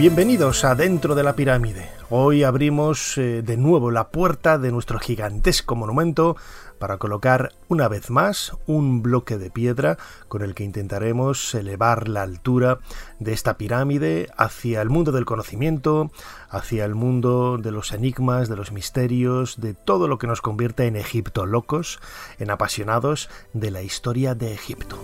Bienvenidos a Dentro de la Pirámide. Hoy abrimos eh, de nuevo la puerta de nuestro gigantesco monumento para colocar una vez más un bloque de piedra con el que intentaremos elevar la altura de esta pirámide hacia el mundo del conocimiento, hacia el mundo de los enigmas, de los misterios, de todo lo que nos convierte en Egipto locos, en apasionados de la historia de Egipto.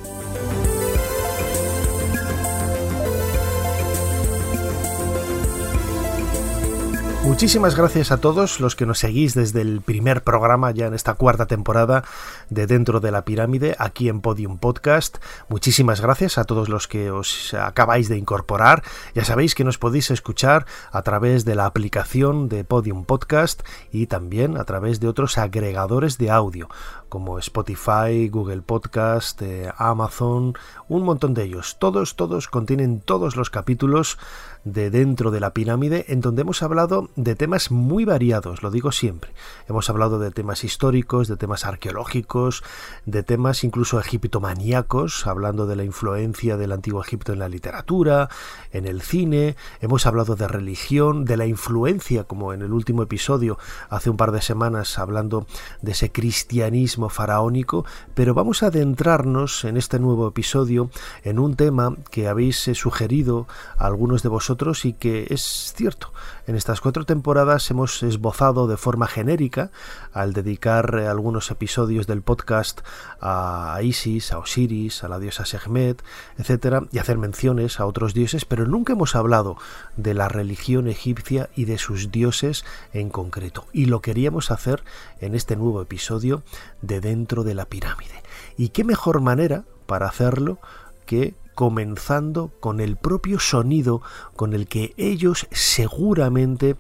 Muchísimas gracias a todos los que nos seguís desde el primer programa ya en esta cuarta temporada de Dentro de la Pirámide aquí en Podium Podcast. Muchísimas gracias a todos los que os acabáis de incorporar. Ya sabéis que nos podéis escuchar a través de la aplicación de Podium Podcast y también a través de otros agregadores de audio como Spotify, Google Podcast, eh, Amazon, un montón de ellos. Todos, todos contienen todos los capítulos de dentro de la pirámide en donde hemos hablado de temas muy variados, lo digo siempre. Hemos hablado de temas históricos, de temas arqueológicos, de temas incluso egiptomaníacos, hablando de la influencia del antiguo Egipto en la literatura, en el cine, hemos hablado de religión, de la influencia, como en el último episodio hace un par de semanas, hablando de ese cristianismo faraónico, pero vamos a adentrarnos en este nuevo episodio en un tema que habéis sugerido a algunos de vosotros y que es cierto. En estas cuatro temporadas hemos esbozado de forma genérica, al dedicar algunos episodios del podcast a Isis, a Osiris, a la diosa Sehmet, etcétera, y hacer menciones a otros dioses, pero nunca hemos hablado de la religión egipcia y de sus dioses en concreto. Y lo queríamos hacer en este nuevo episodio de Dentro de la Pirámide. ¿Y qué mejor manera para hacerlo que comenzando con el propio sonido con el que ellos seguramente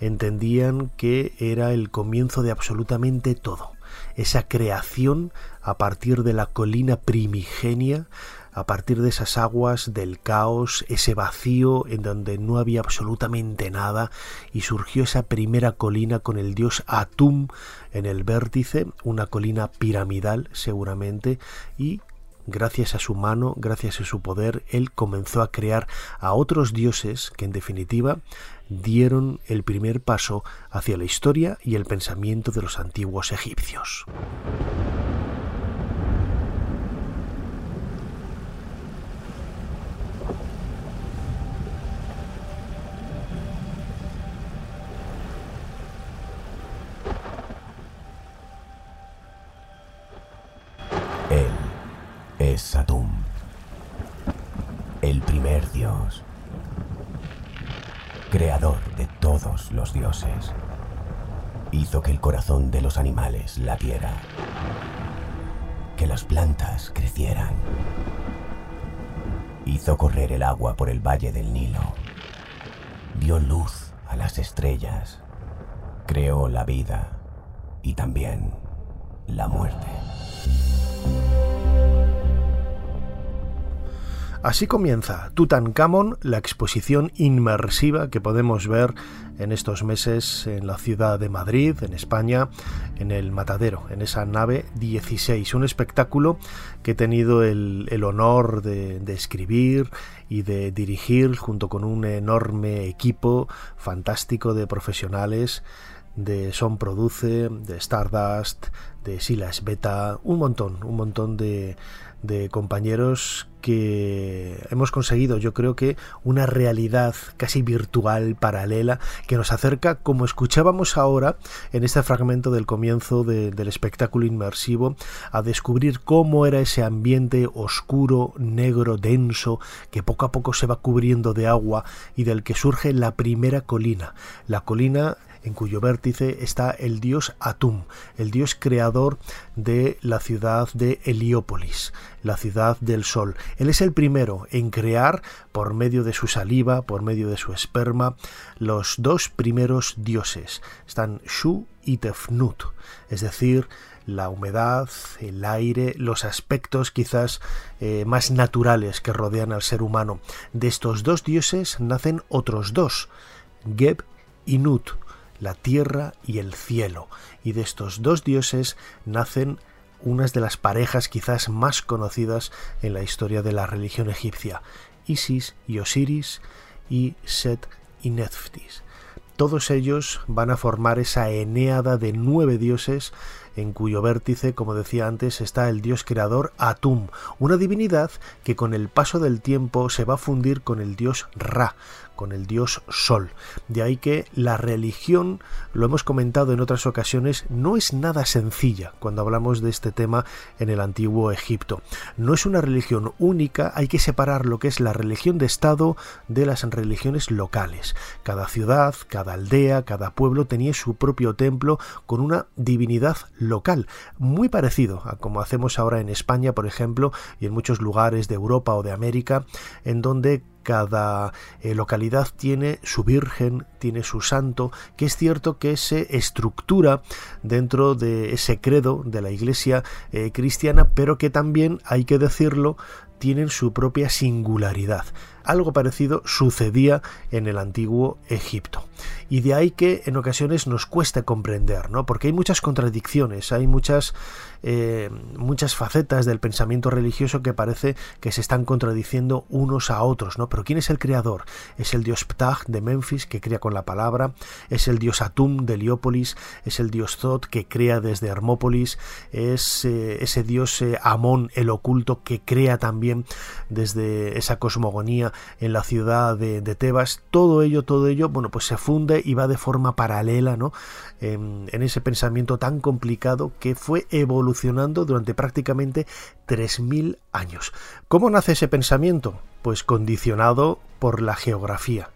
entendían que era el comienzo de absolutamente todo. Esa creación a partir de la colina primigenia, a partir de esas aguas del caos, ese vacío en donde no había absolutamente nada, y surgió esa primera colina con el dios Atum en el vértice, una colina piramidal seguramente, y gracias a su mano, gracias a su poder, él comenzó a crear a otros dioses que en definitiva dieron el primer paso hacia la historia y el pensamiento de los antiguos egipcios. es Satum, el primer dios, creador de todos los dioses. Hizo que el corazón de los animales latiera, que las plantas crecieran. Hizo correr el agua por el valle del Nilo. Dio luz a las estrellas. Creó la vida y también la muerte. Así comienza Tutankamón, la exposición inmersiva que podemos ver en estos meses en la ciudad de Madrid, en España, en el Matadero, en esa nave 16. Un espectáculo que he tenido el, honor de, de escribir y de dirigir junto con un enorme equipo fantástico de profesionales de Son Produce, de Stardust, de Silas Beta, un montón, un montón de, de compañeros que hemos conseguido yo creo que una realidad casi virtual paralela que nos acerca como escuchábamos ahora en este fragmento del comienzo del espectáculo inmersivo a descubrir cómo era ese ambiente oscuro, negro, denso que poco a poco se va cubriendo de agua y del que surge la primera colina, la colina en cuyo vértice está el dios Atum, el dios creador de la ciudad de Heliópolis, la ciudad del sol. Él es el primero en crear, por medio de su saliva, por medio de su esperma, los dos primeros dioses. Están Shu y Tefnut, es decir, la humedad, el aire, los aspectos quizás eh, más naturales que rodean al ser humano. De estos dos dioses nacen otros dos, Geb y Nut, la tierra y el cielo. Y de estos dos dioses nacen unas de las parejas quizás más conocidas en la historia de la religión egipcia, Isis y Osiris y Set y Nephthys. Todos ellos van a formar esa eneada de nueve dioses en cuyo vértice, como decía antes, está el dios creador Atum, una divinidad que con el paso del tiempo se va a fundir con el dios Ra, con el dios Sol. De ahí que la religión, lo hemos comentado en otras ocasiones, no es nada sencilla cuando hablamos de este tema en el antiguo Egipto. No es una religión única, hay que separar lo que es la religión de Estado de las religiones locales. Cada ciudad, cada aldea, cada pueblo tenía su propio templo con una divinidad local, muy parecido a como hacemos ahora en España, por ejemplo, y en muchos lugares de Europa o de América, en donde cada eh, localidad tiene su virgen, tiene su santo, que es cierto que se estructura dentro de ese credo de la iglesia eh, cristiana, pero que también, hay que decirlo, tienen su propia singularidad. Algo parecido sucedía en el antiguo Egipto. Y de ahí que en ocasiones nos cuesta comprender, ¿no? Porque hay muchas contradicciones, hay muchas, eh, muchas facetas del pensamiento religioso que parece que se están contradiciendo unos a otros, ¿no? Pero ¿quién es el creador? Es el dios Ptah de Memphis, que crea con la palabra, es el dios Atum de Heliópolis, es el dios Zot, que crea desde Hermópolis, es eh, ese dios eh, Amón, el oculto, que crea también desde esa cosmogonía en la ciudad de, Tebas, todo ello, todo ello, bueno, pues se funde y va de forma paralela, ¿no? En, ese pensamiento tan complicado que fue evolucionando durante prácticamente 3.000 años. ¿Cómo nace ese pensamiento? Pues condicionado por la geografía.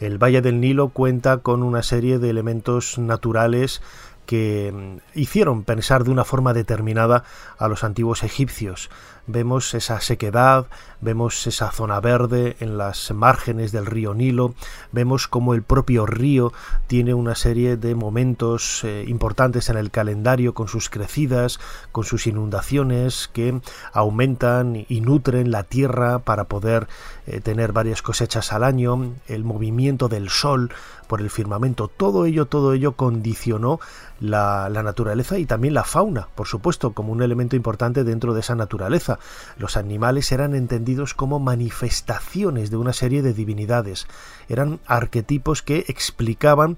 El Valle del Nilo cuenta con una serie de elementos naturales que mm, hicieron pensar de una forma determinada a los antiguos egipcios. Vemos esa sequedad, vemos esa zona verde en las márgenes del río Nilo, vemos como el propio río tiene una serie de momentos eh, importantes en el calendario con sus crecidas, con sus inundaciones que aumentan y nutren la tierra para poder eh, tener varias cosechas al año, el movimiento del sol por el firmamento, todo ello, todo ello condicionó la, la naturaleza y también la fauna, por supuesto, como un elemento importante dentro de esa naturaleza. Los animales eran entendidos como manifestaciones de una serie de divinidades, eran arquetipos que explicaban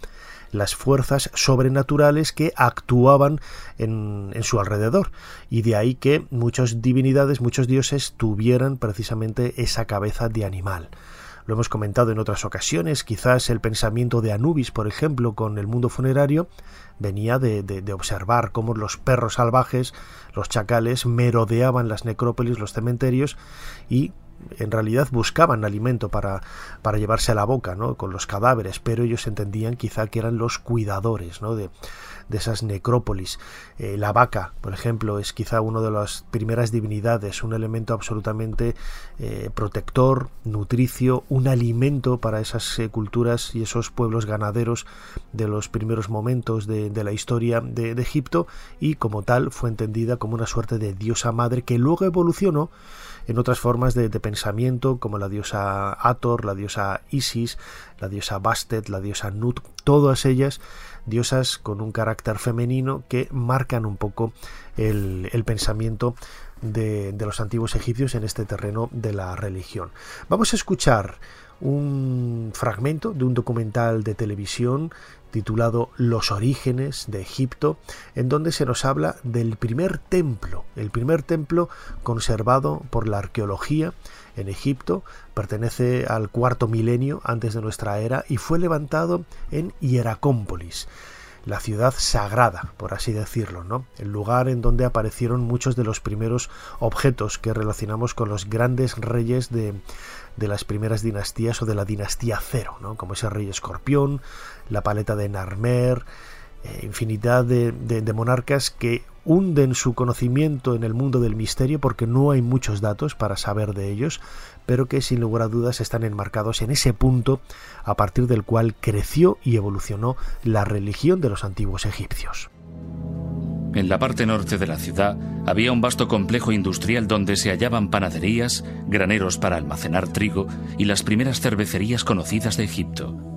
las fuerzas sobrenaturales que actuaban en, en, su alrededor. Y de ahí que muchas divinidades, muchos dioses tuvieran precisamente esa cabeza de animal. Lo hemos comentado en otras ocasiones, quizás el pensamiento de Anubis, por ejemplo, con el mundo funerario, venía de, de, observar cómo los perros salvajes, los chacales, merodeaban las necrópolis, los cementerios y en realidad buscaban alimento para, para llevarse a la boca, ¿no? con los cadáveres, pero ellos entendían quizá que eran los cuidadores ¿no? de, de esas necrópolis. Eh, la vaca, por ejemplo, es quizá una de las primeras divinidades, un elemento absolutamente eh, protector, nutricio, un alimento para esas eh, culturas y esos pueblos ganaderos de los primeros momentos de, la historia de, Egipto y como tal fue entendida como una suerte de diosa madre que luego evolucionó en otras formas de, de, pensamiento como la diosa Ator, la diosa Isis, la diosa Bastet, la diosa Nut, todas ellas diosas con un carácter femenino que marcan un poco el, pensamiento de, de, los antiguos egipcios en este terreno de la religión. Vamos a escuchar un fragmento de un documental de televisión titulado Los orígenes de Egipto, en donde se nos habla del primer templo, el primer templo conservado por la arqueología en Egipto, pertenece al cuarto milenio antes de nuestra era y fue levantado en Hieracómpolis. la ciudad sagrada, por así decirlo, ¿no? El lugar en donde aparecieron muchos de los primeros objetos que relacionamos con los grandes reyes de, de las primeras dinastías o de la dinastía cero, ¿no? Como ese rey escorpión, la paleta de Narmer, eh, infinidad de, de, monarcas que hunden su conocimiento en el mundo del misterio porque no hay muchos datos para saber de ellos, pero que sin lugar a dudas están enmarcados en ese punto a partir del cual creció y evolucionó la religión de los antiguos egipcios. En la parte norte de la ciudad había un vasto complejo industrial donde se hallaban panaderías, graneros para almacenar trigo y las primeras cervecerías conocidas de Egipto.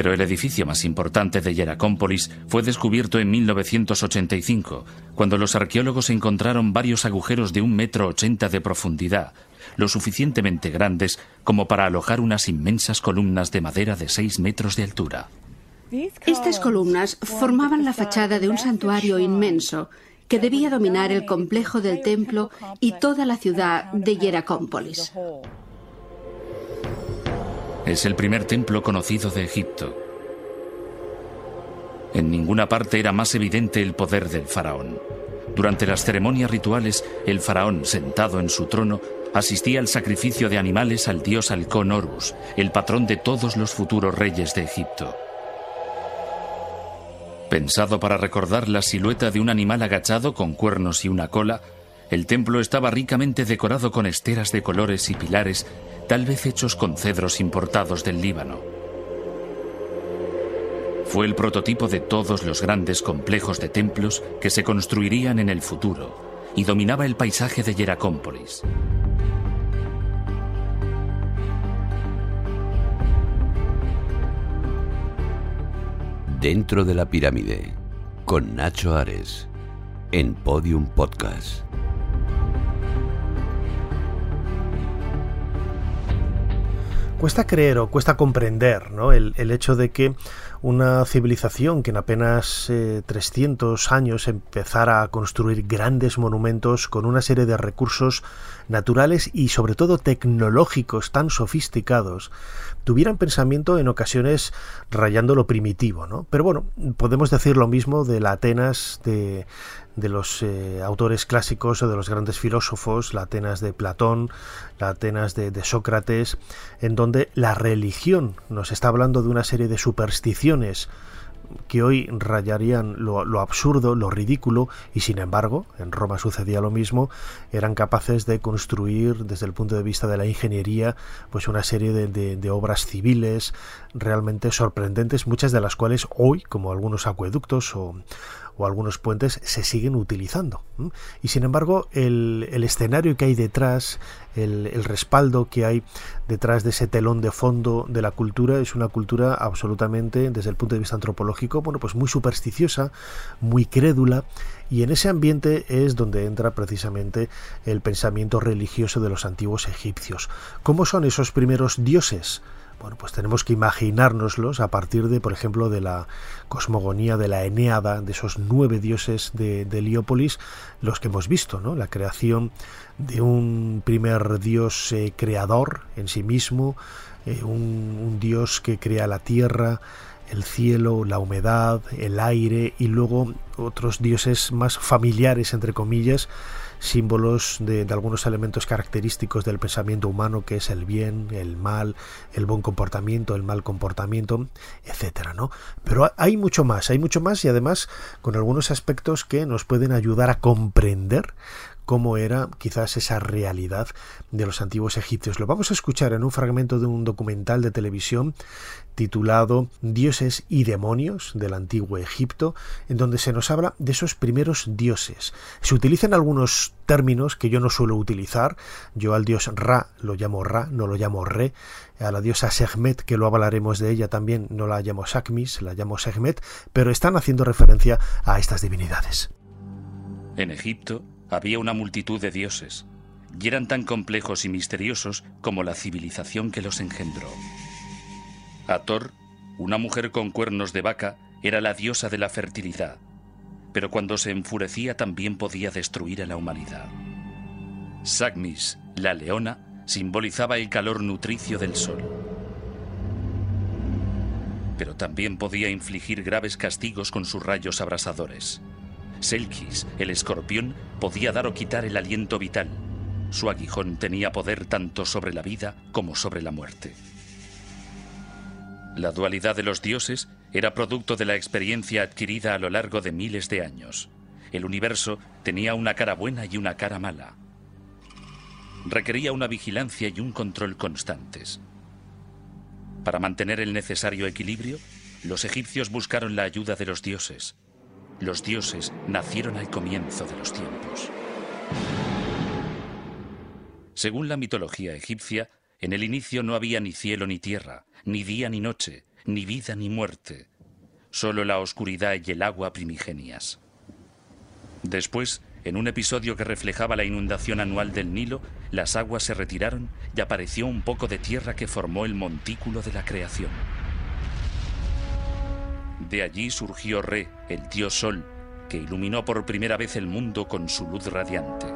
Pero el edificio más importante de Hieracómpolis fue descubierto en 1985, cuando los arqueólogos encontraron varios agujeros de un metro ochenta de profundidad, lo suficientemente grandes como para alojar unas inmensas columnas de madera de seis metros de altura. Estas columnas formaban la fachada de un santuario inmenso que debía dominar el complejo del templo y toda la ciudad de Hieracómpolis. Es el primer templo conocido de Egipto. En ninguna parte era más evidente el poder del faraón. Durante las ceremonias rituales, el faraón, sentado en su trono, asistía al sacrificio de animales al dios halcón Horus, el patrón de todos los futuros reyes de Egipto. Pensado para recordar la silueta de un animal agachado con cuernos y una cola, el templo estaba ricamente decorado con esteras de colores y pilares tal vez hechos con cedros importados del Líbano. Fue el prototipo de todos los grandes complejos de templos que se construirían en el futuro y dominaba el paisaje de Hieracómpolis. Dentro de la pirámide, con Nacho Ares, en Podium Podcast. Cuesta creer o cuesta comprender ¿no? el, el hecho de que una civilización que en apenas 300 eh, años empezara a construir grandes monumentos con una serie de recursos naturales y sobre todo tecnológicos tan sofisticados, tuvieran pensamiento en ocasiones rayando lo primitivo, ¿no? Pero bueno, podemos decir lo mismo de la Atenas de, de los eh, autores clásicos o de los grandes filósofos, la Atenas de Platón, la Atenas de, Sócrates, en donde la religión nos está hablando de una serie de supersticiones que hoy rayarían lo, absurdo, lo ridículo, y sin embargo, en Roma sucedía lo mismo, eran capaces de construir desde el punto de vista de la ingeniería, pues una serie de, obras civiles realmente sorprendentes, muchas de las cuales hoy, como algunos acueductos o, o algunos puentes se siguen utilizando. Y sin embargo, el, escenario que hay detrás, el, respaldo que hay detrás de ese telón de fondo de la cultura es una cultura absolutamente, desde el punto de vista antropológico, bueno, pues muy supersticiosa, muy crédula, y en ese ambiente es donde entra precisamente el pensamiento religioso de los antiguos egipcios. ¿Cómo son esos primeros dioses? Bueno, pues tenemos que imaginárnoslos a partir de, por ejemplo, de la cosmogonía de la Eneada, de esos nueve dioses de, Heliópolis, los que hemos visto, ¿no? La creación de un primer dios eh, creador en sí mismo, eh, un dios que crea la tierra, el cielo, la humedad, el aire y luego otros dioses más familiares, entre comillas, símbolos de, algunos elementos característicos del pensamiento humano, que es el bien, el mal, el buen comportamiento, el mal comportamiento, etcétera, ¿no? Pero hay mucho más, hay mucho más y además con algunos aspectos que nos pueden ayudar a comprender cómo era quizás esa realidad de los antiguos egipcios. Lo vamos a escuchar en un fragmento de un documental de televisión titulado Dioses y demonios del antiguo Egipto, en donde se nos habla de esos primeros dioses. Se utilizan algunos términos que yo no suelo utilizar. Yo al dios Ra lo llamo Ra, no lo llamo Re. A la diosa Sehmet, que lo hablaremos de ella también, no la llamo Sakmis, la llamo Sehmet, pero están haciendo referencia a estas divinidades. En Egipto, había una multitud de dioses, y eran tan complejos y misteriosos como la civilización que los engendró. Ator, una mujer con cuernos de vaca, era la diosa de la fertilidad, pero cuando se enfurecía también podía destruir a la humanidad. Sagmis, la leona, simbolizaba el calor nutricio del sol. pero también podía infligir graves castigos con sus rayos abrasadores. Selkis, el escorpión, podía dar o quitar el aliento vital. Su aguijón tenía poder tanto sobre la vida como sobre la muerte. La dualidad de los dioses era producto de la experiencia adquirida a lo largo de miles de años. El universo tenía una cara buena y una cara mala. Requería una vigilancia y un control constantes. Para mantener el necesario equilibrio, los egipcios buscaron la ayuda de los dioses. Los dioses nacieron al comienzo de los tiempos. Según la mitología egipcia, en el inicio no había ni cielo ni tierra, ni día ni noche, ni vida ni muerte, solo la oscuridad y el agua primigenias. Después, en un episodio que reflejaba la inundación anual del Nilo, las aguas se retiraron y apareció un poco de tierra que formó el montículo de la creación. De allí surgió Re, el dios Sol, que iluminó por primera vez el mundo con su luz radiante.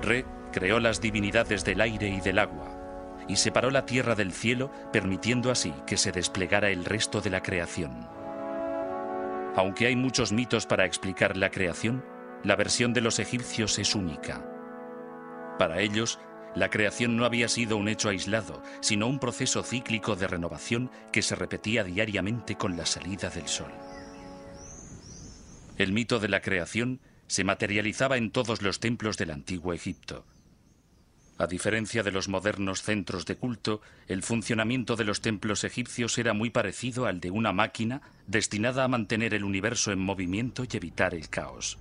Re creó las divinidades del aire y del agua, y separó la tierra del cielo, permitiendo así que se desplegara el resto de la creación. Aunque hay muchos mitos para explicar la creación, la versión de los egipcios es única. Para ellos, la creación no había sido un hecho aislado, sino un proceso cíclico de renovación que se repetía diariamente con la salida del sol. El mito de la creación se materializaba en todos los templos del antiguo Egipto. A diferencia de los modernos centros de culto, el funcionamiento de los templos egipcios era muy parecido al de una máquina destinada a mantener el universo en movimiento y evitar el caos.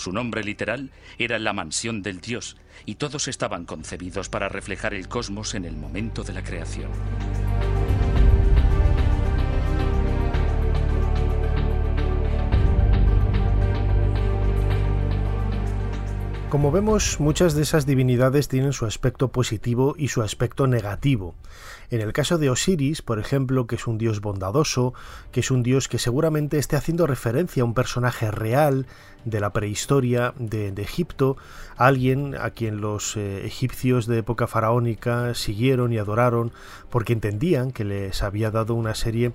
Su nombre literal era la mansión del dios, y todos estaban concebidos para reflejar el cosmos en el momento de la creación. Como vemos, muchas de esas divinidades tienen su aspecto positivo y su aspecto negativo. En el caso de Osiris, por ejemplo, que es un dios bondadoso, que es un dios que seguramente esté haciendo referencia a un personaje real de la prehistoria de, Egipto, alguien a quien los eh, egipcios de época faraónica siguieron y adoraron porque entendían que les había dado una serie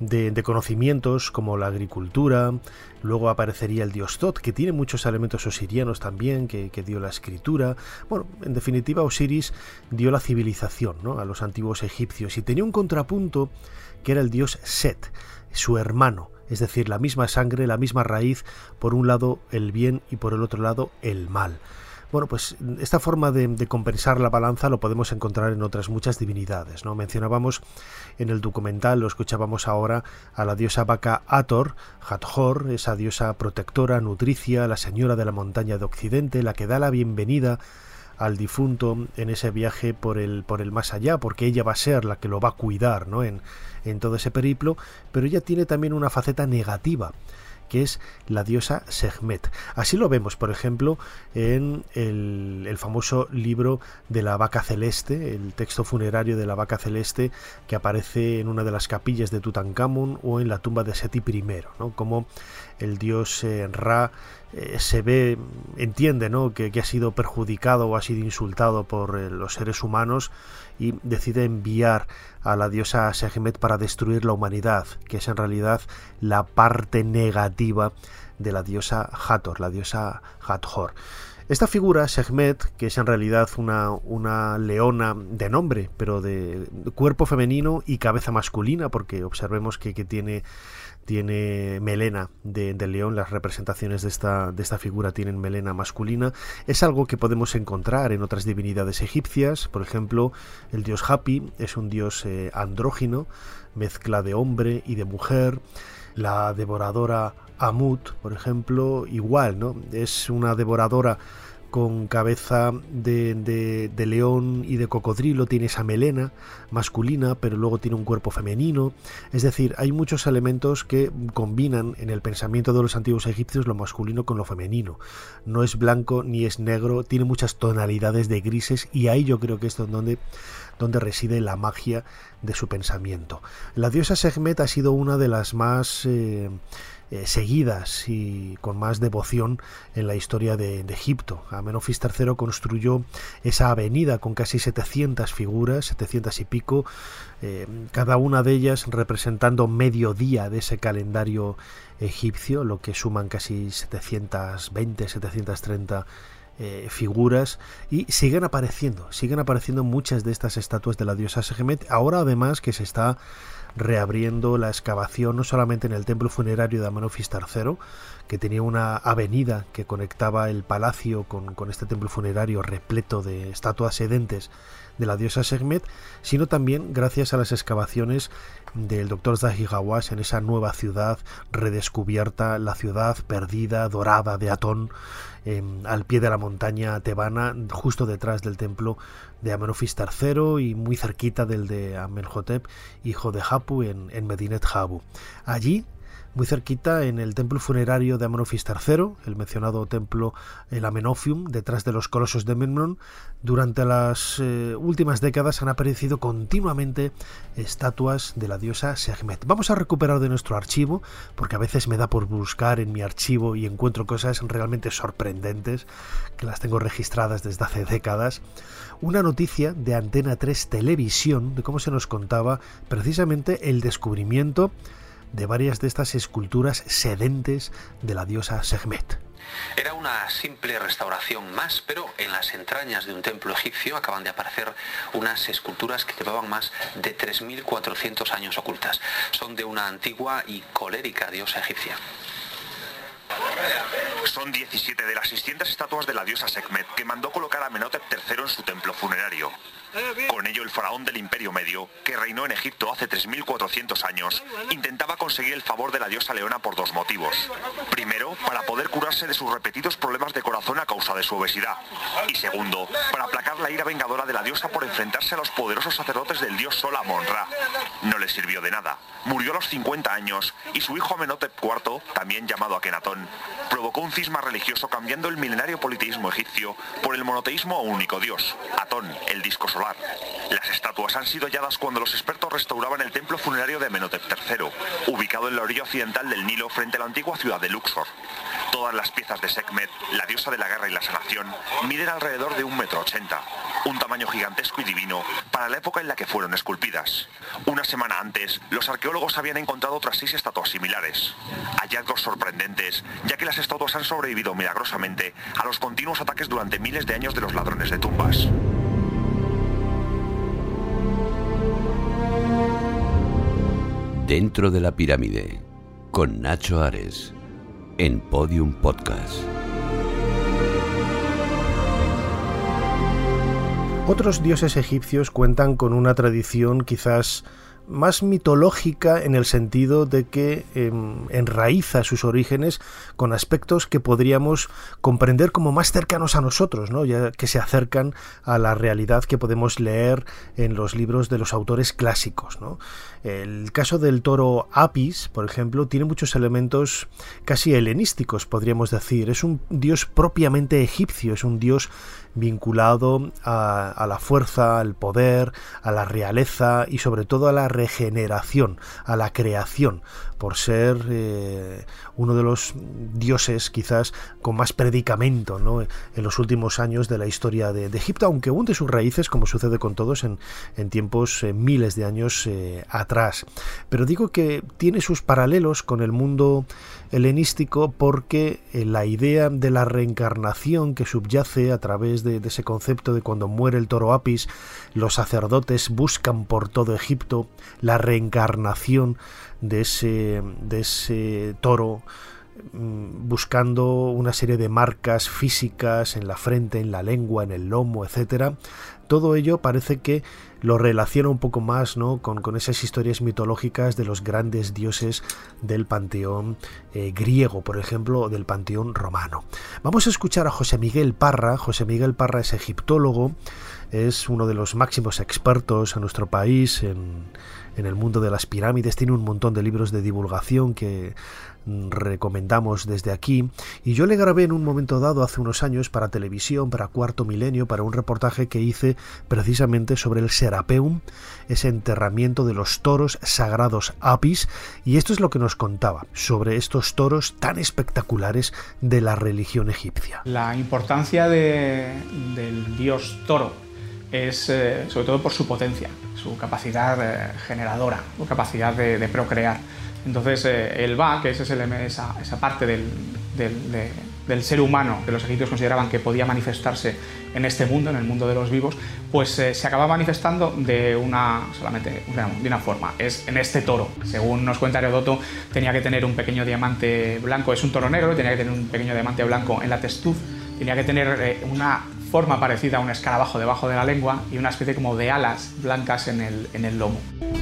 de, conocimientos como la agricultura, luego aparecería el dios Tot, que tiene muchos elementos osirianos también, que, dio la escritura. Bueno, en definitiva, Osiris dio la civilización ¿no? a los antiguos egipcios y tenía un contrapunto que era el dios Set, su hermano, es decir, la misma sangre, la misma raíz, por un lado el bien y por el otro lado el mal. Bueno, pues esta forma de, compensar la balanza lo podemos encontrar en otras muchas divinidades. ¿no? Mencionábamos en el documental, lo escuchábamos ahora, a la diosa vaca Ator, Hathor, esa diosa protectora, nutricia, la señora de la montaña de Occidente, la que da la bienvenida al difunto en ese viaje por el, por el más allá, porque ella va a ser la que lo va a cuidar ¿no? en, en todo ese periplo, pero ella tiene también una faceta negativa que es la diosa Sekhmet. Así lo vemos, por ejemplo, en el, famoso libro de la vaca celeste, el texto funerario de la vaca celeste que aparece en una de las capillas de Tutankamón o en la tumba de Seti I, ¿no? como el dios eh, Ra eh, se ve, entiende ¿no? que, ha sido perjudicado o ha sido insultado por eh, los seres humanos y decide enviar a la diosa Sekhmet para destruir la humanidad, que es en realidad la parte negativa de la diosa Hathor, la diosa Hathor. Esta figura, Sekhmet, que es en realidad una, una, leona de nombre, pero de cuerpo femenino y cabeza masculina, porque observemos que, que tiene tiene melena de, león, las representaciones de esta, figura tienen melena masculina, es algo que podemos encontrar en otras divinidades egipcias, por ejemplo, el dios Hapi es un dios eh, andrógino, mezcla de hombre y de mujer, la devoradora Amut, por ejemplo, igual, ¿no? Es una devoradora con cabeza de, león y de cocodrilo, tiene esa melena masculina, pero luego tiene un cuerpo femenino. Es decir, hay muchos elementos que combinan en el pensamiento de los antiguos egipcios lo masculino con lo femenino. No es blanco ni es negro, tiene muchas tonalidades de grises y ahí yo creo que es donde, donde reside la magia de su pensamiento. La diosa Sekhmet ha sido una de las más... Eh, eh, seguidas y con más devoción en la historia de, Egipto. Amenofis III construyó esa avenida con casi 700 figuras, 700 y pico, eh, cada una de ellas representando medio día de ese calendario egipcio, lo que suman casi 720, 730 eh, figuras y siguen apareciendo, siguen apareciendo muchas de estas estatuas de la diosa Sehemet, ahora además que se está reabriendo la excavación no solamente en el templo funerario de Amenofis III, que tenía una avenida que conectaba el palacio con, con este templo funerario repleto de estatuas sedentes de la diosa Sekhmet, sino también gracias a las excavaciones del doctor Zahi Hawass en esa nueva ciudad redescubierta, la ciudad perdida, dorada de Atón, al pie de la montaña tebana, justo detrás del templo de Amenofis III y muy cerquita del de Amenhotep, hijo de Hapu, en, en Medinet Habu. Allí muy cerquita en el templo funerario de Amenofis III, el mencionado templo el Amenofium, detrás de los colosos de Memnon, durante las eh, últimas décadas han aparecido continuamente estatuas de la diosa Sekhmet. Vamos a recuperar de nuestro archivo, porque a veces me da por buscar en mi archivo y encuentro cosas realmente sorprendentes, que las tengo registradas desde hace décadas, una noticia de Antena 3 Televisión, de cómo se nos contaba precisamente el descubrimiento de varias de estas esculturas sedentes de la diosa Sekhmet. Era una simple restauración más, pero en las entrañas de un templo egipcio acaban de aparecer unas esculturas que llevaban más de 3.400 años ocultas. Son de una antigua y colérica diosa egipcia. Son 17 de las 600 estatuas de la diosa Sekhmet que mandó colocar a Menotep III en su templo funerario. Con ello, el faraón del Imperio Medio, que reinó en Egipto hace 3.400 años, intentaba conseguir el favor de la diosa Leona por dos motivos. Primero, para poder curarse de sus repetidos problemas de corazón a causa de su obesidad. Y segundo, para aplacar la ira vengadora de la diosa por enfrentarse a los poderosos sacerdotes del dios Sol Amon-Ra. No le sirvió de nada. Murió a los 50 años y su hijo Amenhotep IV, también llamado Akenatón, provocó un cisma religioso cambiando el milenario politeísmo egipcio por el monoteísmo a un único dios, Atón, el disco solar. Las estatuas han sido halladas cuando los expertos restauraban el templo funerario de Amenhotep III, ubicado en la orilla occidental del Nilo frente a la antigua ciudad de Luxor. Todas las piezas de Sekhmet, la diosa de la guerra y la sanación, miden alrededor de un metro ochenta, un tamaño gigantesco y divino para la época en la que fueron esculpidas. Una semana antes, los arqueólogos habían encontrado otras seis estatuas similares. Hallazgos sorprendentes, ya que las estatuas han sobrevivido milagrosamente a los continuos ataques durante miles de años de los ladrones de tumbas. Dentro de la pirámide, con Nacho Ares, en Podium Podcast. Otros dioses egipcios cuentan con una tradición quizás más mitológica en el sentido de que em, enraiza sus orígenes con aspectos que podríamos comprender como más cercanos a nosotros, ¿no? ya que se acercan a la realidad que podemos leer en los libros de los autores clásicos. El caso del toro Apis, por ejemplo, tiene muchos elementos casi helenísticos, podríamos decir. Es un dios propiamente egipcio, es un dios vinculado a, la fuerza, al poder, a la realeza y sobre todo a la regeneración, a la creación, por ser eh, uno de los dioses quizás con más predicamento ¿no? en los últimos años de la historia de, Egipto, aunque hunde sus raíces, como sucede con todos, en, tiempos eh, miles de años eh, atrás. Pero digo que tiene sus paralelos con el mundo helenístico porque la idea de la reencarnación que subyace a través de, ese concepto de cuando muere el toro Apis, los sacerdotes buscan por todo Egipto la reencarnación de ese, de ese toro mm, buscando una serie de marcas físicas en la frente, en la lengua, en el lomo, etcétera. Todo ello parece que lo relaciona un poco más ¿no? con, esas historias mitológicas de los grandes dioses del panteón eh, griego, por ejemplo, o del panteón romano. Vamos a escuchar a José Miguel Parra. José Miguel Parra es egiptólogo, es uno de los máximos expertos en nuestro país en, en el mundo de las pirámides, tiene un montón de libros de divulgación que recomendamos desde aquí. Y yo le grabé en un momento dado, hace unos años, para televisión, para Cuarto Milenio, para un reportaje que hice precisamente sobre el Serapeum, ese enterramiento de los toros sagrados Apis. Y esto es lo que nos contaba sobre estos toros tan espectaculares de la religión egipcia. La importancia del dios toro es eh, sobre todo por su potencia, su capacidad eh, generadora, su capacidad de procrear. Entonces eh, el Ba, que es esa, esa parte del, del, ser humano que los egipcios consideraban que podía manifestarse en este mundo, en el mundo de los vivos, pues eh, se acaba manifestando de una, solamente de una forma, es en este toro. Según nos cuenta Herodoto, tenía que tener un pequeño diamante blanco, es un toro negro, tenía que tener un pequeño diamante blanco en la testuz, tenía que tener una forma parecida a un escarabajo debajo de la lengua y una especie como de alas blancas en el, en el lomo.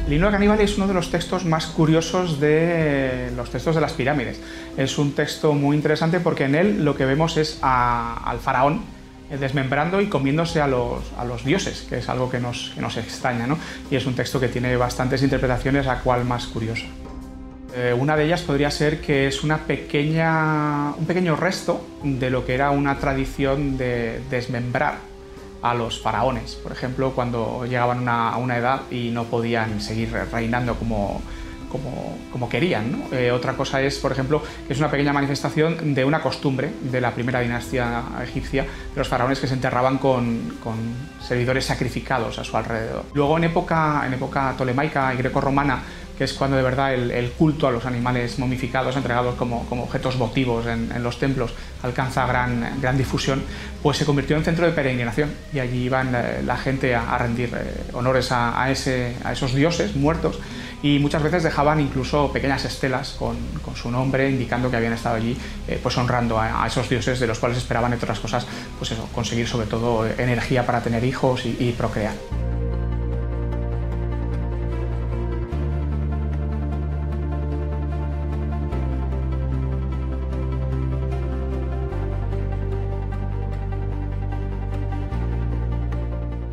De Caníbal es uno de los textos más curiosos de los textos de las pirámides. Es un texto muy interesante porque en él lo que vemos es al faraón desmembrando y comiéndose a los, a los, dioses, que es algo que nos, que nos extraña, ¿no? Y es un texto que tiene bastantes interpretaciones, a cual más curiosa. Eh, una de ellas podría ser que es una pequeña, un pequeño resto de lo que era una tradición de desmembrar a los faraones, por ejemplo, cuando llegaban a una edad y no podían seguir reinando como, querían. Eh, otra cosa es, por ejemplo, que es una pequeña manifestación de una costumbre de la primera dinastía egipcia, de los faraones que se enterraban con, con servidores sacrificados a su alrededor. Luego, en época, en época tolemaica y greco-romana, que es cuando de verdad el, culto a los animales momificados, entregados como, objetos votivos en, los templos, alcanza gran, gran difusión, pues se convirtió en centro de peregrinación y allí iban eh, la, gente a, rendir eh, honores a, ese, a esos dioses muertos y muchas veces dejaban incluso pequeñas estelas con, su nombre indicando que habían estado allí eh, pues honrando a, esos dioses de los cuales esperaban entre otras cosas pues conseguir sobre todo energía para tener hijos y procrear.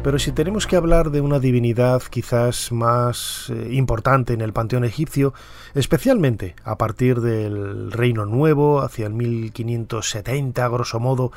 Pero si tenemos que hablar de una divinidad quizás más eh, importante en el panteón egipcio, especialmente a partir del Reino Nuevo, hacia el 1570, grosso modo,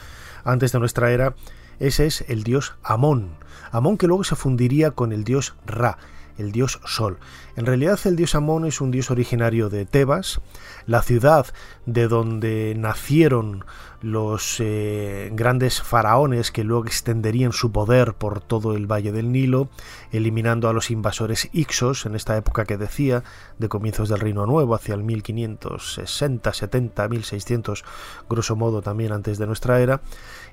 antes de nuestra era, ese es el dios Amón. Amón que luego se fundiría con el dios Ra, el dios Sol. En realidad el dios Amón es un dios originario de Tebas, la ciudad de donde nacieron los eh, grandes faraones que luego extenderían su poder por todo el valle del Nilo, eliminando a los invasores Ixos en esta época que decía, de comienzos del Reino Nuevo, hacia el 1560, 70, 1600, grosso modo también antes de nuestra era,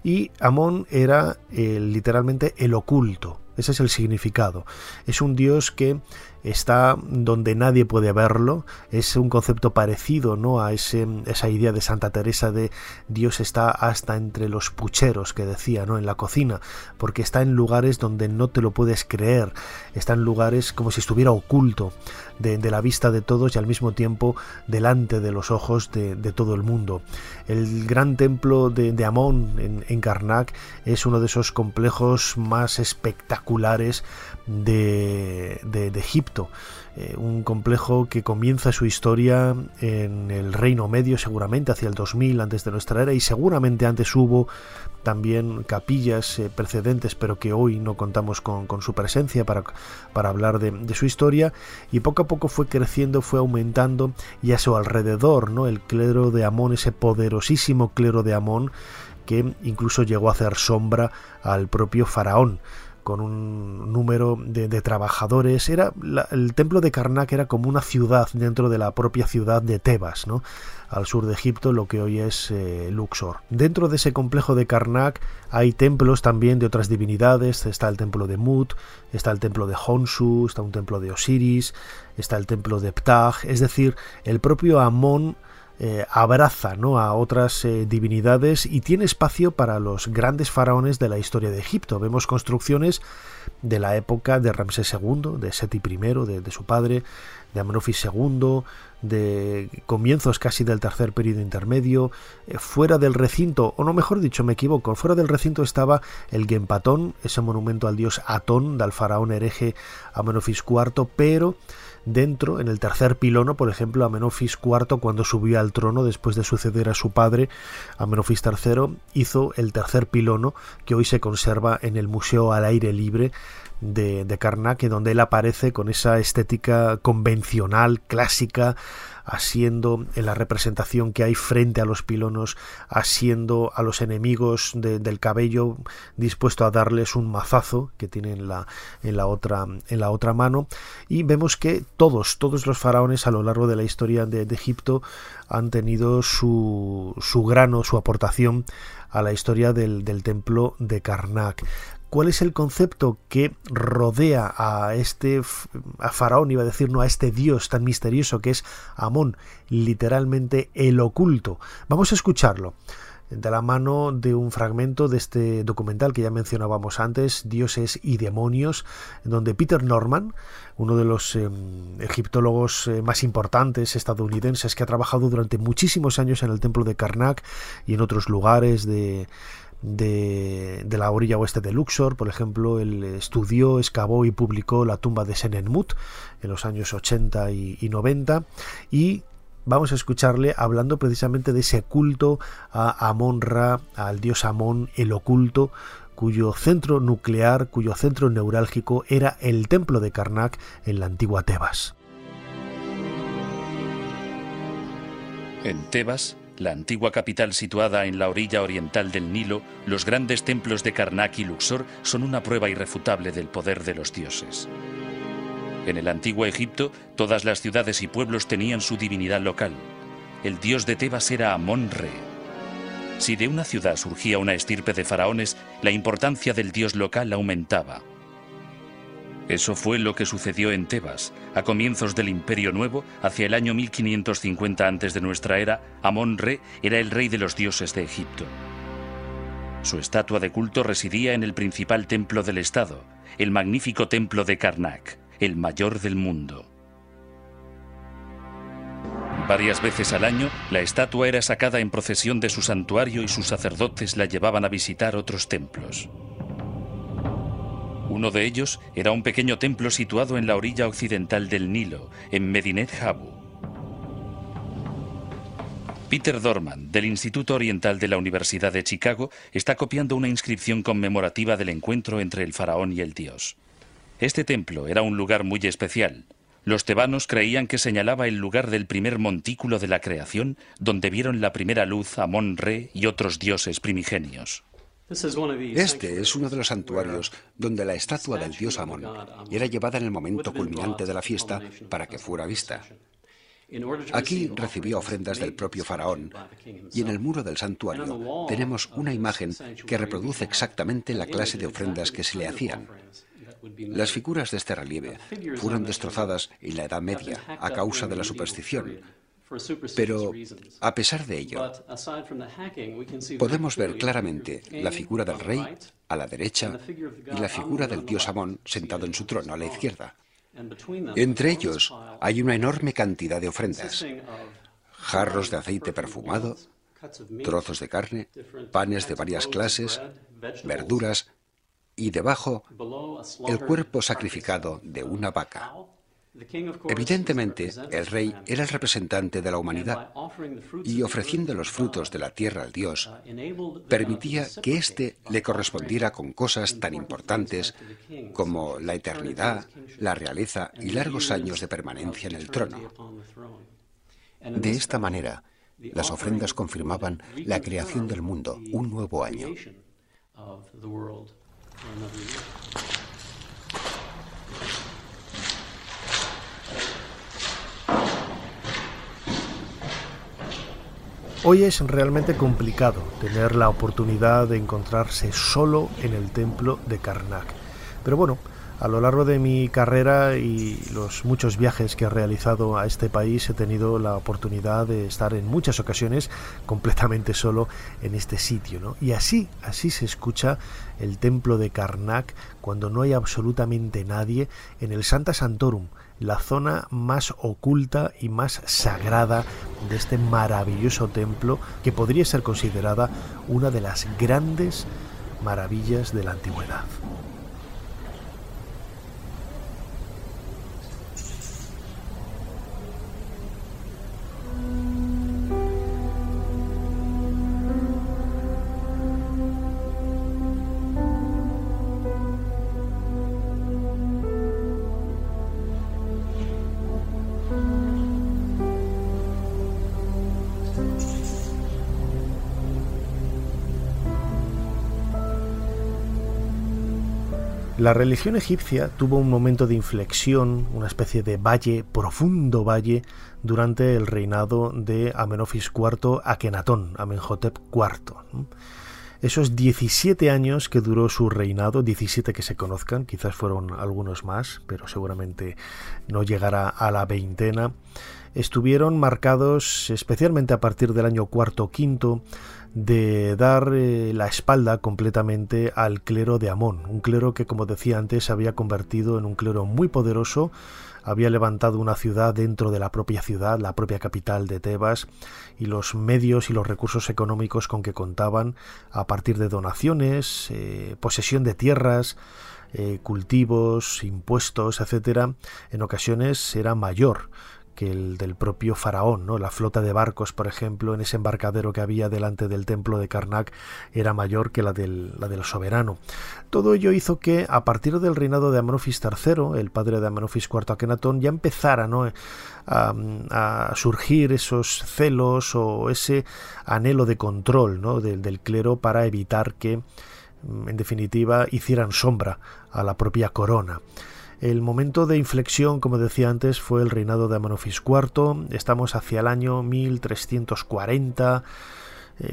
y Amón era eh, literalmente el oculto, ese es el significado. Es un dios que está donde nadie puede verlo, es un concepto parecido ¿no? a ese, esa idea de Santa Teresa de Dios está hasta entre los pucheros que decía, ¿no? en la cocina, porque está en lugares donde no te lo puedes creer, está en lugares como si estuviera oculto de, la vista de todos y al mismo tiempo delante de los ojos de, todo el mundo. El gran templo de, Amón en, en Karnak es uno de esos complejos más espectaculares de, Egipto. Eh, un complejo que comienza su historia en el Reino Medio, seguramente hacia el 2000 antes de nuestra era, y seguramente antes hubo también capillas eh, precedentes, pero que hoy no contamos con, su presencia para, para hablar de, su historia, y poco a poco fue creciendo, fue aumentando, y a su alrededor, ¿no? el clero de Amón, ese poderosísimo clero de Amón, que incluso llegó a hacer sombra al propio faraón con un número de, trabajadores. Era el templo de Karnak era como una ciudad dentro de la propia ciudad de Tebas, ¿no? al sur de Egipto, lo que hoy es eh, Luxor. Dentro de ese complejo de Karnak hay templos también de otras divinidades. Está el templo de Mut, está el templo de Honsu, está un templo de Osiris, está el templo de Ptah. Es decir, el propio Amón eh, abraza ¿no? a otras eh, divinidades y tiene espacio para los grandes faraones de la historia de Egipto. Vemos construcciones de la época de Ramsés II, de Seti I, de, su padre, de Amenofis II, de comienzos casi del tercer periodo intermedio, eh, fuera del recinto, o no mejor dicho, me equivoco, fuera del recinto estaba el Gempatón, ese monumento al dios Atón, del faraón hereje Amenofis IV, pero dentro, en el tercer pilono, por ejemplo, Amenofis IV, cuando subió al trono después de suceder a su padre, Amenofis III, hizo el tercer pilono que hoy se conserva en el Museo al Aire Libre de, de Karnak, donde él aparece con esa estética convencional, clásica, asiendo en la representación que hay frente a los pilonos, asiendo a los enemigos del cabello, dispuesto a darles un mazazo que tiene en la, en la, otra, en la otra mano. Y vemos que todos, todos los faraones a lo largo de la historia de, de Egipto han tenido su, su grano, su aportación a la historia del, del templo de Karnak cuál es el concepto que rodea a este a faraón, iba a decir, no, a este dios tan misterioso que es Amón, literalmente el oculto. Vamos a escucharlo de la mano de un fragmento de este documental que ya mencionábamos antes, Dioses y Demonios, donde Peter Norman, uno de los em, egiptólogos eh, más importantes estadounidenses que ha trabajado durante muchísimos años en el templo de Karnak y en otros lugares de, de, la orilla oeste de Luxor, por ejemplo, él estudió, excavó y publicó la tumba de Senenmut en los años 80 y, y 90 y vamos a escucharle hablando precisamente de ese culto a Amon-Ra, al dios Amón, el oculto, cuyo centro nuclear, cuyo centro neurálgico era el templo de Karnak en la antigua Tebas. En Tebas, la antigua capital situada en la orilla oriental del Nilo, los grandes templos de Karnak y Luxor son una prueba irrefutable del poder de los dioses. En el antiguo Egipto, todas las ciudades y pueblos tenían su divinidad local. El dios de Tebas era Amon-Re. Si de una ciudad surgía una estirpe de faraones, la importancia del dios local aumentaba. Eso fue lo que sucedió en Tebas. A comienzos del Imperio Nuevo, hacia el año 1550 antes de nuestra era, Amón-Re era el rey de los dioses de Egipto. Su estatua de culto residía en el principal templo del estado, el magnífico templo de Karnak, el mayor del mundo. Varias veces al año, la estatua era sacada en procesión de su santuario y sus sacerdotes la llevaban a visitar otros templos. Uno de ellos era un pequeño templo situado en la orilla occidental del Nilo, en Medinet Habu. Peter Dorman, del Instituto Oriental de la Universidad de Chicago, está copiando una inscripción conmemorativa del encuentro entre el faraón y el dios. Este templo era un lugar muy especial. Los tebanos creían que señalaba el lugar del primer montículo de la creación, donde vieron la primera luz Amón-Re y otros dioses primigenios. Este es uno de los santuarios donde la estatua del dios Amón era llevada en el momento culminante de la fiesta para que fuera vista. Aquí recibió ofrendas del propio faraón y en el muro del santuario tenemos una imagen que reproduce exactamente la clase de ofrendas que se le hacían. Las figuras de este relieve fueron destrozadas en la Edad Media a causa de la superstición, pero a pesar de ello, podemos ver claramente la figura del rey a la derecha y la figura del dios Amón sentado en su trono a la izquierda. Entre ellos hay una enorme cantidad de ofrendas, jarros de aceite perfumado, trozos de carne, panes de varias clases, verduras y debajo el cuerpo sacrificado de una vaca. Evidentemente, el rey era el representante de la humanidad y ofreciendo los frutos de la tierra al Dios, permitía que éste le correspondiera con cosas tan importantes como la eternidad, la realeza y largos años de permanencia en el trono. De esta manera, las ofrendas confirmaban la creación del mundo, un nuevo año. Hoy es realmente complicado tener la oportunidad de encontrarse solo en el templo de Karnak. Pero bueno, a lo largo de mi carrera y los muchos viajes que he realizado a este país he tenido la oportunidad de estar en muchas ocasiones completamente solo en este sitio, Y así, así se escucha el templo de Karnak cuando no hay absolutamente nadie en el Santa Santorum, la zona más oculta y más sagrada de este maravilloso templo que podría ser considerada una de las grandes maravillas de la antigüedad. La religión egipcia tuvo un momento de inflexión, una especie de valle, profundo valle, durante el reinado de Amenofis IV Akenatón, Amenhotep IV. Esos 17 años que duró su reinado, 17 que se conozcan, quizás fueron algunos más, pero seguramente no llegará a la veintena, estuvieron marcados especialmente a partir del año cuarto quinto de dar eh, la espalda completamente al clero de Amón, un clero que como decía antes se había convertido en un clero muy poderoso, había levantado una ciudad dentro de la propia ciudad, la propia capital de Tebas, y los medios y los recursos económicos con que contaban a partir de donaciones, eh, posesión de tierras, eh, cultivos, impuestos, etcétera, en ocasiones era mayor que el del propio faraón, ¿no? La flota de barcos, por ejemplo, en ese embarcadero que había delante del templo de Karnak era mayor que la del, la del soberano. Todo ello hizo que, a partir del reinado de Amenofis III, el padre de Amenofis IV Akenatón, ya empezara ¿no? a, surgir esos celos o ese anhelo de control ¿no? del, del clero para evitar que, en definitiva, hicieran sombra a la propia corona. El momento de inflexión, como decía antes, fue el reinado de Amenofis IV. Estamos hacia el año 1340,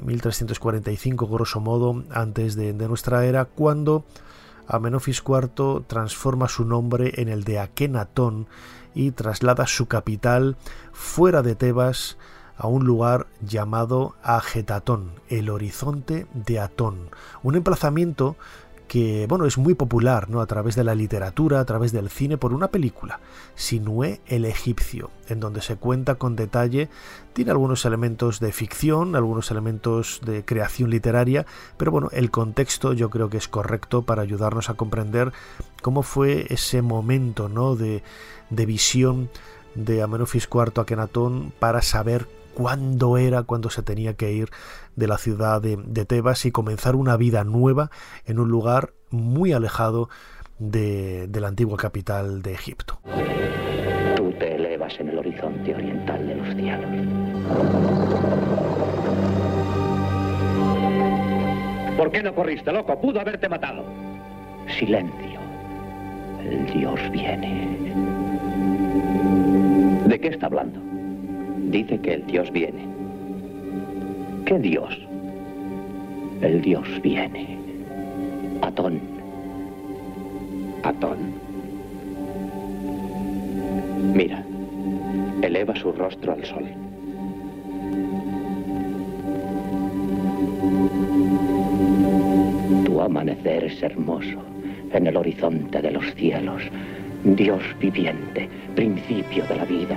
1345 eh, grosso modo, antes de, de nuestra era, cuando Amenofis IV transforma su nombre en el de Akenatón y traslada su capital fuera de Tebas a un lugar llamado Agetatón, el horizonte de Atón, un emplazamiento que bueno, es muy popular, ¿no? a través de la literatura, a través del cine por una película, Sinué el egipcio, en donde se cuenta con detalle, tiene algunos elementos de ficción, algunos elementos de creación literaria, pero bueno, el contexto yo creo que es correcto para ayudarnos a comprender cómo fue ese momento, ¿no? de, de visión de Amenofis IV Akenatón para saber cuándo era cuando se tenía que ir de la ciudad de, Tebas y comenzar una vida nueva en un lugar muy alejado de, de la antigua capital de Egipto. Tú te elevas en el horizonte oriental de los cielos. ¿Por qué no corriste, loco? Pudo haberte matado. Silencio. El Dios viene. ¿De qué está hablando? Dice que el Dios viene. ¿Qué Dios? El Dios viene. Atón. Atón. Mira, eleva su rostro al sol. Tu amanecer es hermoso en el horizonte de los cielos. Dios viviente, principio de la vida.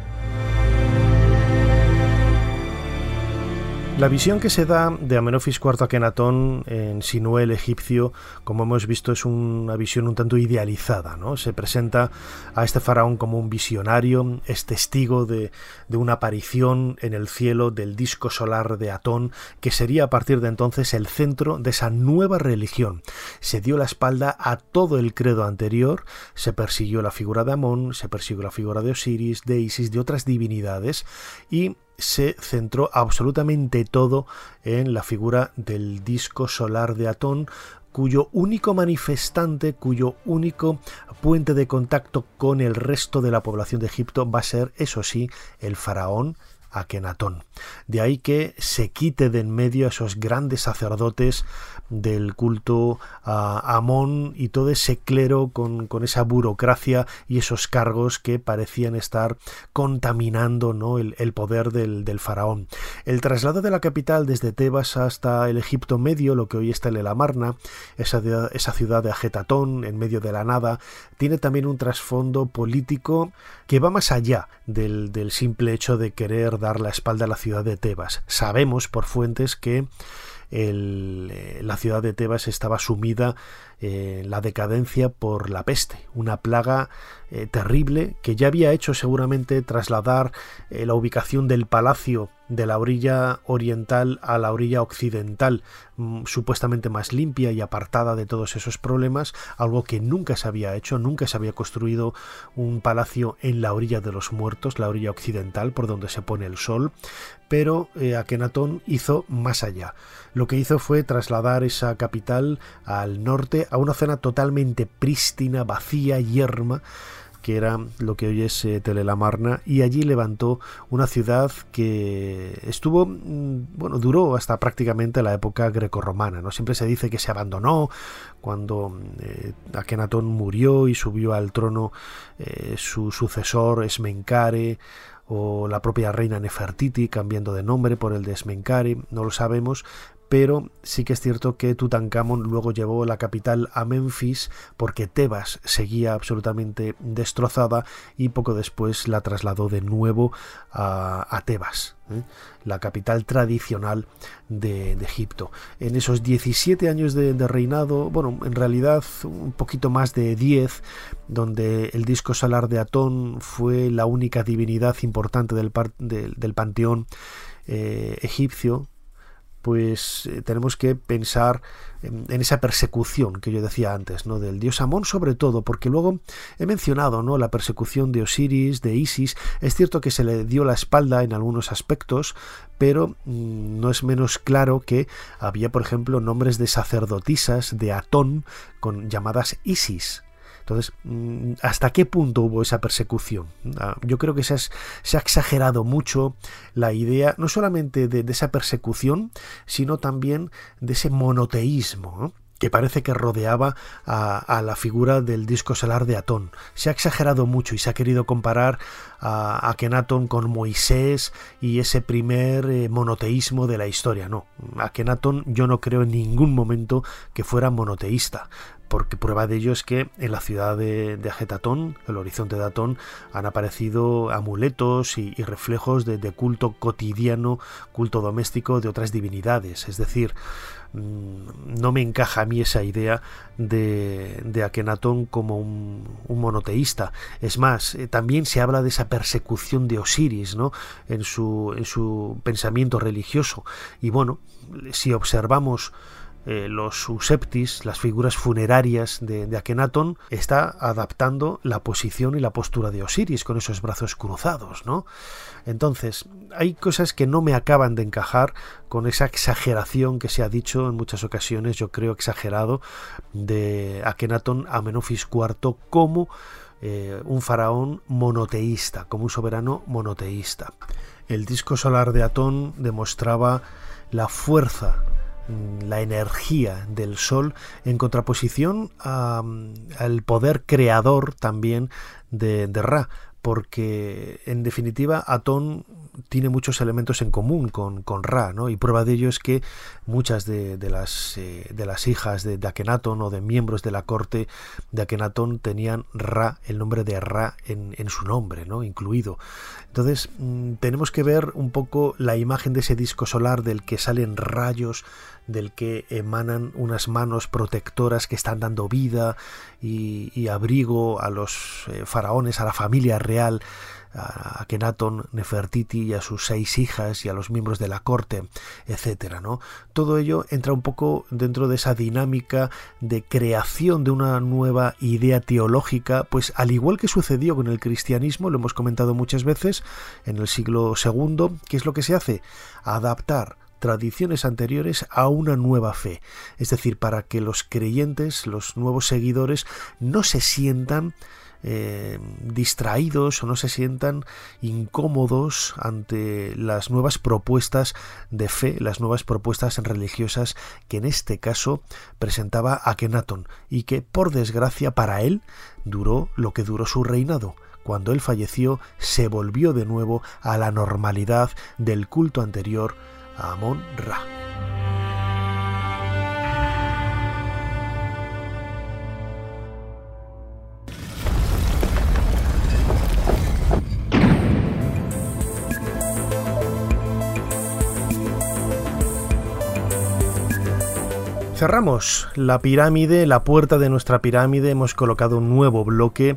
La visión que se da de Amenofis IV Akenatón en Sinué el egipcio, como hemos visto, es una visión un tanto idealizada. ¿no? Se presenta a este faraón como un visionario, es testigo de, de una aparición en el cielo del disco solar de Atón, que sería a partir de entonces el centro de esa nueva religión. Se dio la espalda a todo el credo anterior, se persiguió la figura de Amón, se persiguió la figura de Osiris, de Isis, de otras divinidades, y se centró absolutamente todo en la figura del disco solar de Atón, cuyo único manifestante, cuyo único puente de contacto con el resto de la población de Egipto va a ser, eso sí, el faraón Akenatón. De ahí que se quite de en medio a esos grandes sacerdotes del culto a Amón y todo ese clero con, esa burocracia y esos cargos que parecían estar contaminando ¿no? el, poder del, del, faraón. El traslado de la capital desde Tebas hasta el Egipto medio, lo que hoy está en el Amarna, esa, esa ciudad de Agetatón en medio de la nada, tiene también un trasfondo político que va más allá del, del simple hecho de querer dar la espalda a la ciudad de Tebas. Sabemos por fuentes que eh, la ciudad de Tebas estaba sumida en la decadencia por la peste, una plaga eh, terrible que ya había hecho seguramente trasladar eh, la ubicación del palacio de la orilla oriental a la orilla occidental, mm, supuestamente más limpia y apartada de todos esos problemas, algo que nunca se había hecho, nunca se había construido un palacio en la orilla de los muertos, la orilla occidental, por donde se pone el sol, pero eh, Akenatón hizo más allá. Lo que hizo fue trasladar esa capital al norte, a una zona totalmente prístina, vacía, yerma, que era lo que hoy es eh, Telelamarna, y allí levantó una ciudad que estuvo, mm, bueno, duró hasta prácticamente la época grecorromana, ¿no? Siempre se dice que se abandonó cuando eh, Akenatón murió y subió al trono eh, su sucesor Esmencare, o la propia reina Nefertiti cambiando de nombre por el de Esmencare, no lo sabemos, pero sí que es cierto que Tutankamón luego llevó la capital a Memphis porque Tebas seguía absolutamente destrozada y poco después la trasladó de nuevo a, Tebas, ¿eh? la capital tradicional de, Egipto. En esos 17 años de, reinado, bueno, en realidad un poquito más de 10, donde el disco solar de Atón fue la única divinidad importante del, del, panteón eh, egipcio, pues eh, tenemos que pensar en, esa persecución que yo decía antes, ¿no? Del dios Amón sobre todo, porque luego he mencionado, ¿no? La persecución de Osiris, de Isis. Es cierto que se le dio la espalda en algunos aspectos, pero mm, no es menos claro que había, por ejemplo, nombres de sacerdotisas de Atón con llamadas Isis. Entonces, mm, ¿hasta qué punto hubo esa persecución? Ah, yo creo que se, ha exagerado mucho la idea, no solamente de, esa persecución, sino también de ese monoteísmo. que parece que rodeaba a, la figura del disco solar de Atón. Se ha exagerado mucho y se ha querido comparar a, a Kenaton con Moisés y ese primer eh, monoteísmo de la historia. No, Kenaton yo no creo en ningún momento que fuera monoteísta porque prueba de ello es que en la ciudad de, de Agetatón, el horizonte de Atón, han aparecido amuletos y, reflejos de, culto cotidiano, culto doméstico de otras divinidades. Es decir, mm, no me encaja a mí esa idea de, de Akenatón como un, monoteísta. Es más, eh, también se habla de esa persecución de Osiris ¿no? en, su, en su pensamiento religioso. Y bueno, si observamos eh, los suseptis, las figuras funerarias de, de, Akenatón, está adaptando la posición y la postura de Osiris con esos brazos cruzados, ¿no? Entonces, hay cosas que no me acaban de encajar con esa exageración que se ha dicho en muchas ocasiones, yo creo exagerado, de Akenatón a Menofis IV como eh, un faraón monoteísta, como un soberano monoteísta. El disco solar de Atón demostraba la fuerza la energía del Sol en contraposición al poder creador también de, de Ra, porque en definitiva Atón tiene muchos elementos en común con, con Ra, ¿no? Y prueba de ello es que muchas de, las, eh, de las hijas de, de, o de miembros de la corte de Akenatón tenían Ra, el nombre de Ra en, en su nombre, ¿no? Incluido. Entonces mm, tenemos que ver un poco la imagen de ese disco solar del que salen rayos, del que emanan unas manos protectoras que están dando vida y, abrigo a los eh, faraones, a la familia real a Kenaton, Nefertiti y a sus seis hijas y a los miembros de la corte, etcétera, ¿no? Todo ello entra un poco dentro de esa dinámica de creación de una nueva idea teológica, pues al igual que sucedió con el cristianismo, lo hemos comentado muchas veces en el siglo II, ¿qué es lo que se hace? Adaptar tradiciones anteriores a una nueva fe, es decir, para que los creyentes, los nuevos seguidores, no se sientan eh, distraídos o no se sientan incómodos ante las nuevas propuestas de fe, las nuevas propuestas religiosas que en este caso presentaba Akenatón y que por desgracia para él duró lo que duró su reinado. Cuando él falleció se volvió de nuevo a la normalidad del culto anterior a Amon Ra. Cerramos la pirámide, la puerta de nuestra pirámide, hemos colocado un nuevo bloque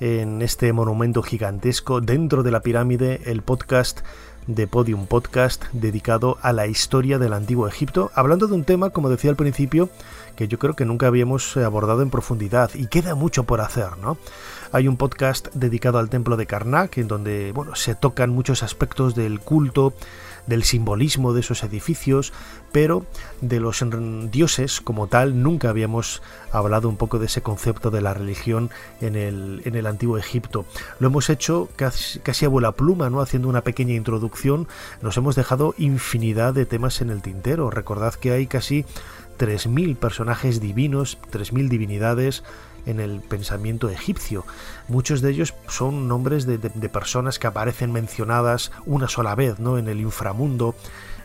en este monumento gigantesco. Dentro de la pirámide, el podcast de Podium Podcast dedicado a la historia del antiguo Egipto, hablando de un tema, como decía al principio, que yo creo que nunca habíamos abordado en profundidad y queda mucho por hacer, ¿no? Hay un podcast dedicado al templo de Karnak, en donde bueno, se tocan muchos aspectos del culto, del simbolismo de esos edificios, pero de los dioses como tal nunca habíamos hablado un poco de ese concepto de la religión en el, en el antiguo Egipto. Lo hemos hecho casi, casi a vuela pluma, ¿no? haciendo una pequeña introducción. Nos hemos dejado infinidad de temas en el tintero. Recordad que hay casi 3.000 personajes divinos, 3.000 divinidades, en el pensamiento egipcio. Muchos de ellos son nombres de, personas que aparecen mencionadas una sola vez, ¿no? En el inframundo,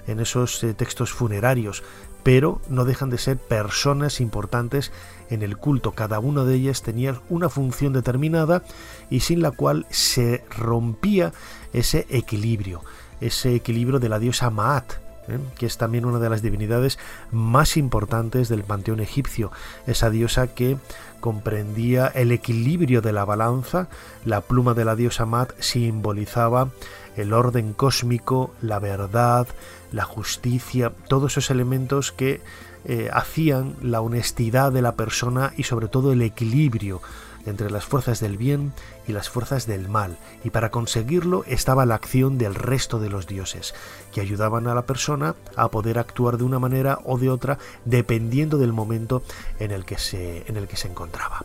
en esos eh, textos funerarios, pero no dejan de ser personas importantes en el culto. Cada una de ellas tenía una función determinada y sin la cual se rompía ese equilibrio, ese equilibrio de la diosa Maat, ¿eh? que es también una de las divinidades más importantes del panteón egipcio, esa diosa que comprendía el equilibrio de la balanza, la pluma de la diosa Mat simbolizaba el orden cósmico, la verdad, la justicia, todos esos elementos que eh, hacían la honestidad de la persona y sobre todo el equilibrio entre las fuerzas del bien y las fuerzas del mal, y para conseguirlo estaba la acción del resto de los dioses, que ayudaban a la persona a poder actuar de una manera o de otra dependiendo del momento en el que se, en el que se encontraba.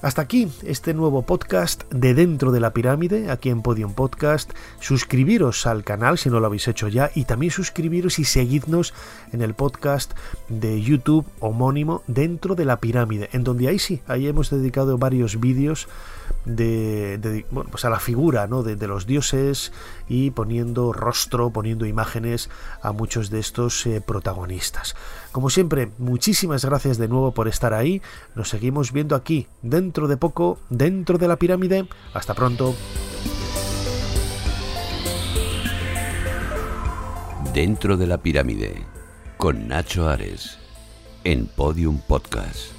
Hasta aquí este nuevo podcast de Dentro de la Pirámide, aquí en Podium Podcast. Suscribiros al canal si no lo habéis hecho ya y también suscribiros y seguidnos en el podcast de YouTube homónimo Dentro de la Pirámide, en donde ahí sí, ahí hemos dedicado varios vídeos de, pues a la figura ¿no? de, los dioses y poniendo rostro, poniendo imágenes a muchos de estos eh, protagonistas. Como siempre, muchísimas gracias de nuevo por estar ahí. Nos seguimos viendo aquí, dentro de poco, dentro de la pirámide. Hasta pronto. Dentro de la pirámide, con Nacho Ares, en Podium Podcast.